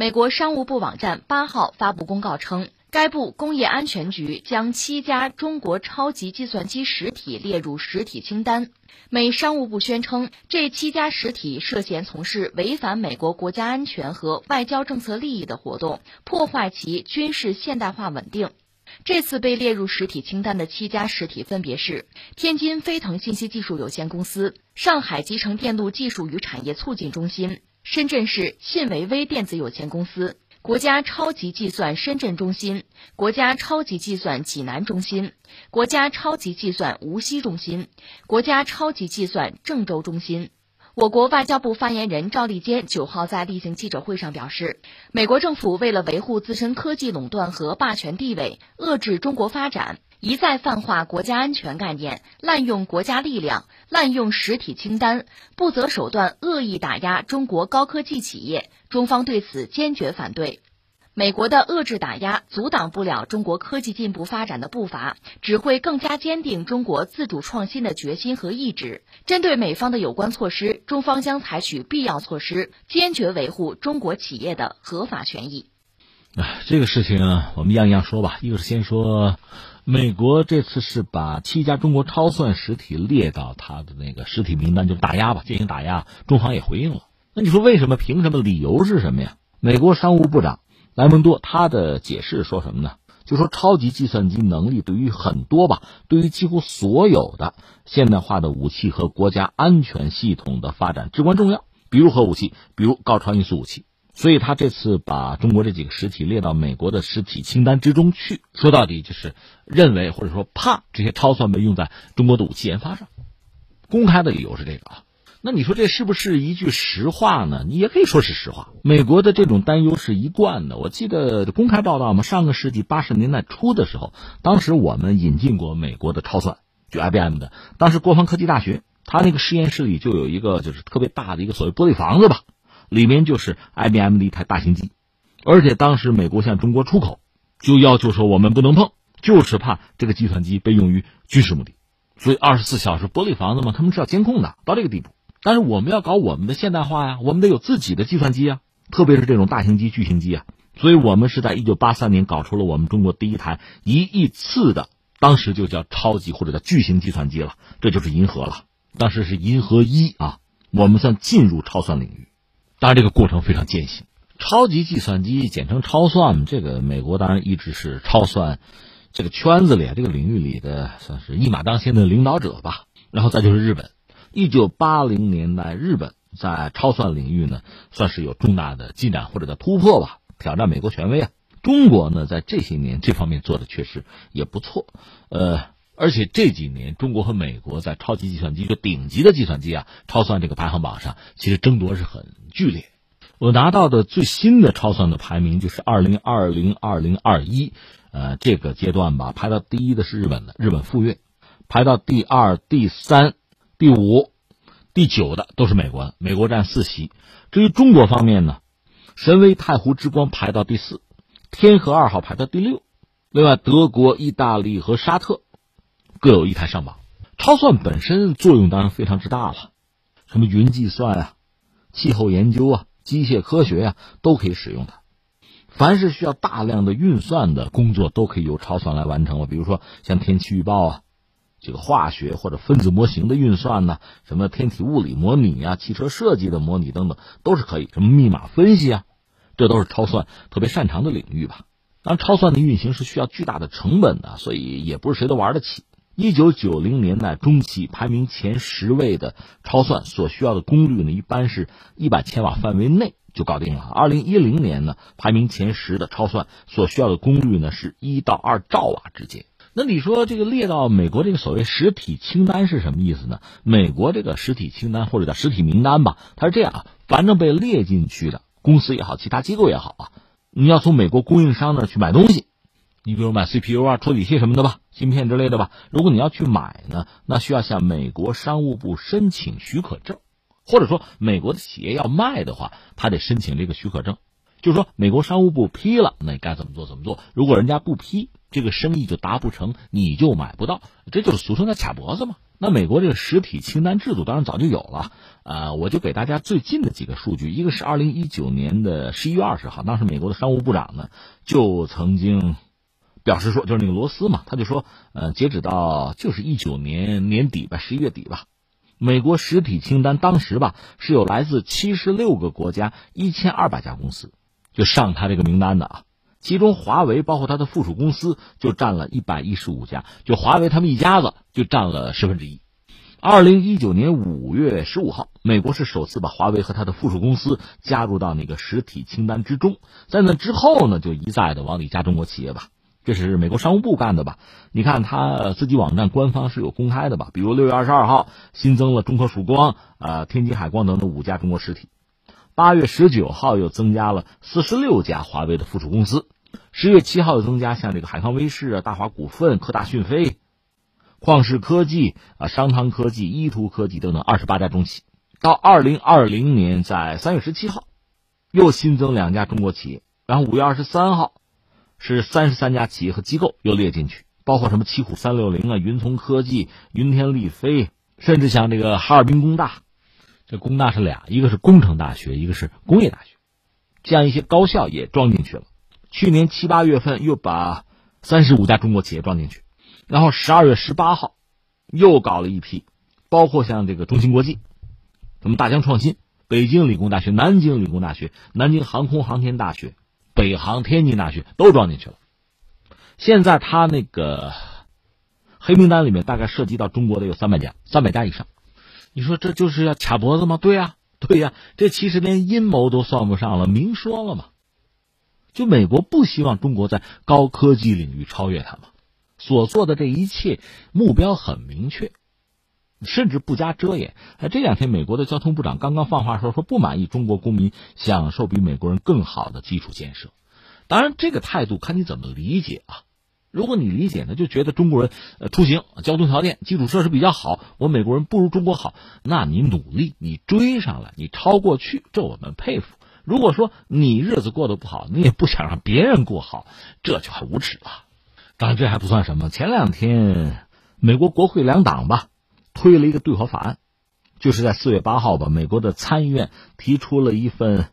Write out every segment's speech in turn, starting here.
美国商务部网站八号发布公告称，该部工业安全局将七家中国超级计算机实体列入实体清单。美商务部宣称，这七家实体涉嫌从事违反美国国家安全和外交政策利益的活动，破坏其军事现代化稳定。这次被列入实体清单的七家实体分别是天津飞腾信息技术有限公司、上海集成电路技术与产业促进中心、深圳市信维微电子有限公司、国家超级计算深圳中心、国家超级计算济南中心、国家超级计算无锡中心、国家超级计算郑州中心。我国外交部发言人赵立坚九号在例行记者会上表示，美国政府为了维护自身科技垄断和霸权地位，遏制中国发展，一再泛化国家安全概念，滥用国家力量，滥用实体清单，不择手段恶意打压中国高科技企业，中方对此坚决反对。美国的遏制打压阻挡不了中国科技进步发展的步伐，只会更加坚定中国自主创新的决心和意志。针对美方的有关措施，中方将采取必要措施，坚决维护中国企业的合法权益。哎，这个事情我们样样说吧。一个是先说，美国这次是把七家中国超算实体列到他的那个实体名单，就打压吧，进行打压。中方也回应了。那你说为什么？凭什么？理由是什么呀？美国商务部长。莱蒙多他的解释说什么呢？就说超级计算机能力对于很多吧，对于几乎所有的现代化的武器和国家安全系统的发展至关重要。比如核武器，比如高超音速武器。所以他这次把中国这几个实体列到美国的实体清单之中去，说到底就是认为或者说怕这些超算被用在中国的武器研发上。公开的理由是这个啊。那你说这是不是一句实话呢？你也可以说是实话。美国的这种担忧是一贯的。我记得公开报道嘛，上个世纪八十年代初的时候，当时我们引进过美国的超算，就 IBM 的。当时国防科技大学，它那个实验室里就有一个就是特别大的一个所谓玻璃房子吧，里面就是 IBM 的一台大型机，而且当时美国向中国出口，就要求说我们不能碰，就是怕这个计算机被用于军事目的，所以二十四小时玻璃房子嘛，他们是要监控的，到这个地步。但是我们要搞我们的现代化呀，我们得有自己的计算机啊，特别是这种大型机、巨型机啊。所以我们是在一九八三年搞出了我们中国第一台一亿次的，当时就叫超级或者叫巨型计算机了，这就是银河了。当时是银河一啊，我们算进入超算领域。当然这个过程非常艰辛。超级计算机简称超算，这个美国当然一直是超算这个圈子里，这个领域里的算是一马当先的领导者吧。然后再就是日本。一九八零年代，日本在超算领域呢，算是有重大的进展或者叫突破吧，挑战美国权威啊。中国呢，在这些年这方面做的确实也不错，呃，而且这几年中国和美国在超级计算机就顶级的计算机啊，超算这个排行榜上，其实争夺是很剧烈。我拿到的最新的超算的排名就是二零二零二零二一，呃，这个阶段吧，排到第一的是日本的日本富岳，排到第二、第三。第五、第九的都是美国，美国占四席。至于中国方面呢，神威太湖之光排到第四，天河二号排到第六。另外，德国、意大利和沙特各有一台上榜。超算本身作用当然非常之大了，什么云计算啊、气候研究啊、机械科学啊，都可以使用它。凡是需要大量的运算的工作，都可以由超算来完成了。比如说像天气预报啊。这个化学或者分子模型的运算呢，什么天体物理模拟啊、汽车设计的模拟等等，都是可以。什么密码分析啊，这都是超算特别擅长的领域吧。当然，超算的运行是需要巨大的成本的，所以也不是谁都玩得起。一九九零年代中期，排名前十位的超算所需要的功率呢，一般是一百千瓦范围内就搞定了。二零一零年呢，排名前十的超算所需要的功率呢，是一到二兆瓦之间。那你说这个列到美国这个所谓实体清单是什么意思呢？美国这个实体清单或者叫实体名单吧，它是这样啊，反正被列进去的公司也好，其他机构也好啊，你要从美国供应商那去买东西，你比如买 CPU 啊、处理器什么的吧，芯片之类的吧。如果你要去买呢，那需要向美国商务部申请许可证，或者说美国的企业要卖的话，他得申请这个许可证。就是说美国商务部批了，那你该怎么做怎么做。如果人家不批，这个生意就达不成，你就买不到，这就是俗称的卡脖子嘛。那美国这个实体清单制度当然早就有了，呃，我就给大家最近的几个数据，一个是二零一九年的十一月二十号，当时美国的商务部长呢就曾经表示说，就是那个罗斯嘛，他就说，呃，截止到就是一九年年底吧，十一月底吧，美国实体清单当时吧是有来自七十六个国家一千二百家公司就上他这个名单的啊。其中，华为包括它的附属公司就占了一百一十五家，就华为他们一家子就占了十分之一。二零一九年五月十五号，美国是首次把华为和他的附属公司加入到那个实体清单之中。在那之后呢，就一再的往里加中国企业吧，这是美国商务部干的吧？你看他自己网站官方是有公开的吧？比如六月二十二号新增了中科曙光、呃天津海光等等五家中国实体。八月十九号又增加了四十六家华为的附属公司，十月七号又增加像这个海康威视啊、大华股份、科大讯飞、旷视科技啊、商汤科技、依图科技等等二十八家中企。到二零二零年，在三月十七号，又新增两家中国企业，然后五月二十三号，是三十三家企业和机构又列进去，包括什么奇虎三六零啊、云从科技、云天力飞，甚至像这个哈尔滨工大。这工大是俩，一个是工程大学，一个是工业大学，这样一些高校也装进去了。去年七八月份又把三十五家中国企业装进去，然后十二月十八号又搞了一批，包括像这个中芯国际、什么大疆创新、北京理工大学、南京理工大学、南京航空航天大学、北航天津大学都装进去了。现在他那个黑名单里面大概涉及到中国的有三百家，三百家以上。你说这就是要卡脖子吗？对呀，对呀，这其实连阴谋都算不上了，明说了嘛。就美国不希望中国在高科技领域超越他嘛，所做的这一切目标很明确，甚至不加遮掩。哎，这两天美国的交通部长刚刚放话说，说不满意中国公民享受比美国人更好的基础建设。当然，这个态度看你怎么理解啊。如果你理解呢，就觉得中国人呃出行交通条件基础设施比较好，我美国人不如中国好，那你努力，你追上来，你超过去，这我们佩服。如果说你日子过得不好，你也不想让别人过好，这就很无耻了。当然这还不算什么，前两天美国国会两党吧推了一个对华法案，就是在四月八号吧，美国的参议院提出了一份。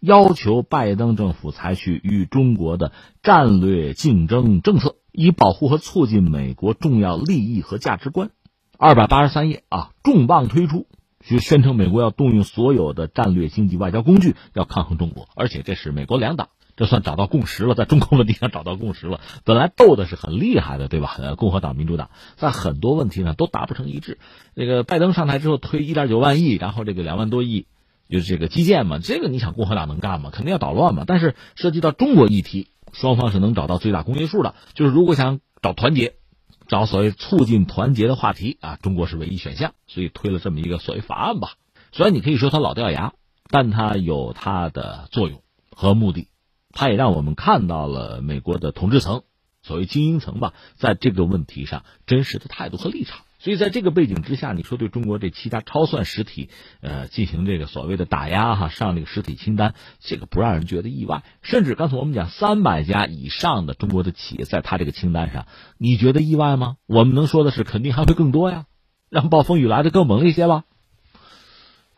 要求拜登政府采取与中国的战略竞争政策，以保护和促进美国重要利益和价值观。二百八十三页啊，重磅推出，就宣称美国要动用所有的战略经济外交工具，要抗衡中国。而且这是美国两党，这算找到共识了，在中共问题上找到共识了。本来斗的是很厉害的，对吧？呃，共和党、民主党在很多问题上都达不成一致。这个拜登上台之后推一点九万亿，然后这个两万多亿。就是这个基建嘛，这个你想共和党能干吗？肯定要捣乱嘛。但是涉及到中国议题，双方是能找到最大公约数的。就是如果想找团结，找所谓促进团结的话题啊，中国是唯一选项，所以推了这么一个所谓法案吧。虽然你可以说它老掉牙，但它有它的作用和目的，他也让我们看到了美国的统治层，所谓精英层吧，在这个问题上真实的态度和立场。所以，在这个背景之下，你说对中国这七家超算实体，呃，进行这个所谓的打压哈，上这个实体清单，这个不让人觉得意外。甚至刚才我们讲三百家以上的中国的企业在他这个清单上，你觉得意外吗？我们能说的是，肯定还会更多呀，让暴风雨来的更猛烈一些吧。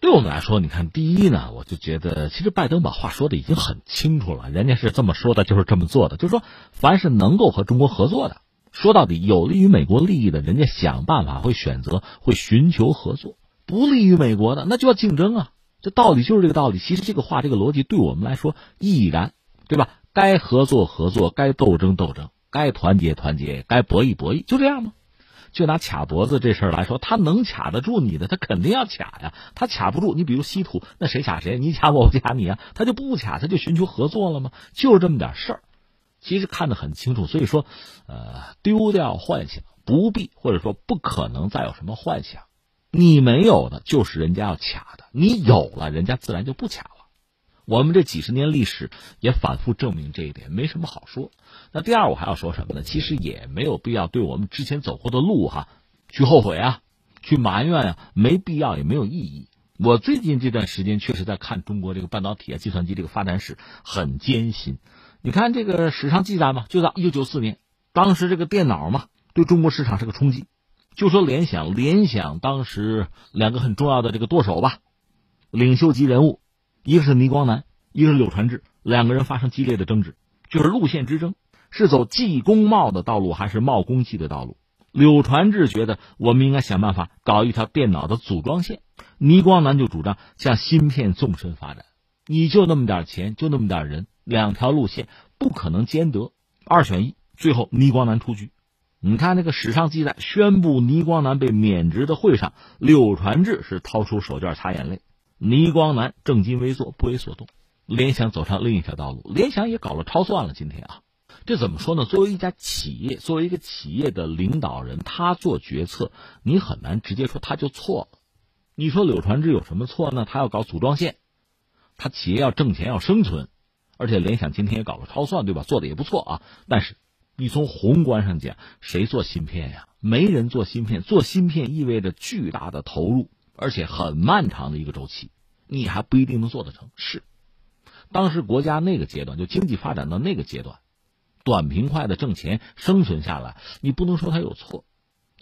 对我们来说，你看，第一呢，我就觉得，其实拜登把话说的已经很清楚了，人家是这么说的，就是这么做的，就是说，凡是能够和中国合作的。说到底，有利于美国利益的，人家想办法会选择，会寻求合作；不利于美国的，那就要竞争啊！这道理就是这个道理。其实这个话，这个逻辑，对我们来说亦然，对吧？该合作合作，该斗争斗争，该团结团结，该博弈博弈，就这样吗？就拿卡脖子这事儿来说，他能卡得住你的，他肯定要卡呀。他卡不住，你比如稀土，那谁卡谁？你卡我，我卡你啊？他就不卡，他就寻求合作了吗？就是这么点事儿。其实看得很清楚，所以说，呃，丢掉幻想，不必或者说不可能再有什么幻想。你没有的，就是人家要卡的；你有了，人家自然就不卡了。我们这几十年历史也反复证明这一点，没什么好说。那第二，我还要说什么呢？其实也没有必要对我们之前走过的路哈去后悔啊，去埋怨啊，没必要，也没有意义。我最近这段时间确实在看中国这个半导体啊、计算机这个发展史，很艰辛。你看这个史上记载嘛，就在一九九四年，当时这个电脑嘛，对中国市场是个冲击。就说联想，联想当时两个很重要的这个舵手吧，领袖级人物，一个是倪光南，一个是柳传志，两个人发生激烈的争执，就是路线之争，是走技工贸的道路还是贸工技的道路？柳传志觉得我们应该想办法搞一条电脑的组装线，倪光南就主张向芯片纵深发展。你就那么点钱，就那么点人，两条路线不可能兼得，二选一。最后倪光南出局。你看那个史上记载，宣布倪光南被免职的会上，柳传志是掏出手绢擦眼泪，倪光南正襟危坐，不为所动。联想走上另一条道路，联想也搞了超算了。今天啊。这怎么说呢？作为一家企业，作为一个企业的领导人，他做决策，你很难直接说他就错了。你说柳传志有什么错呢？他要搞组装线，他企业要挣钱要生存，而且联想今天也搞了超算，对吧？做的也不错啊。但是你从宏观上讲，谁做芯片呀？没人做芯片，做芯片意味着巨大的投入，而且很漫长的一个周期，你还不一定能做得成。是，当时国家那个阶段，就经济发展到那个阶段。短平快的挣钱生存下来，你不能说他有错，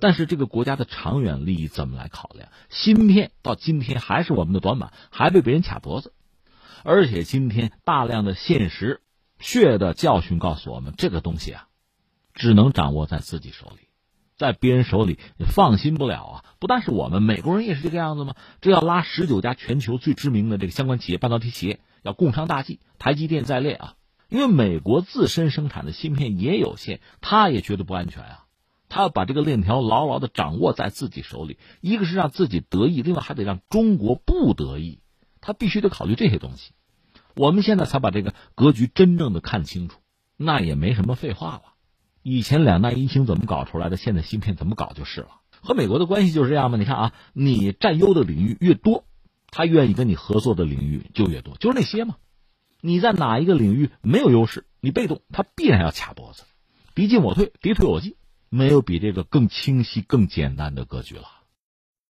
但是这个国家的长远利益怎么来考量？芯片到今天还是我们的短板，还被别人卡脖子，而且今天大量的现实、血的教训告诉我们，这个东西啊，只能掌握在自己手里，在别人手里放心不了啊！不但是我们，美国人也是这个样子吗？这要拉十九家全球最知名的这个相关企业、半导体企业，要共商大计，台积电在列啊。因为美国自身生产的芯片也有限，他也觉得不安全啊，他要把这个链条牢牢的掌握在自己手里，一个是让自己得意，另外还得让中国不得意，他必须得考虑这些东西。我们现在才把这个格局真正的看清楚，那也没什么废话了。以前两弹一星怎么搞出来的，现在芯片怎么搞就是了。和美国的关系就是这样嘛？你看啊，你占优的领域越多，他愿意跟你合作的领域就越多，就是那些嘛。你在哪一个领域没有优势，你被动，他必然要卡脖子，敌进我退，敌退我进，没有比这个更清晰、更简单的格局了。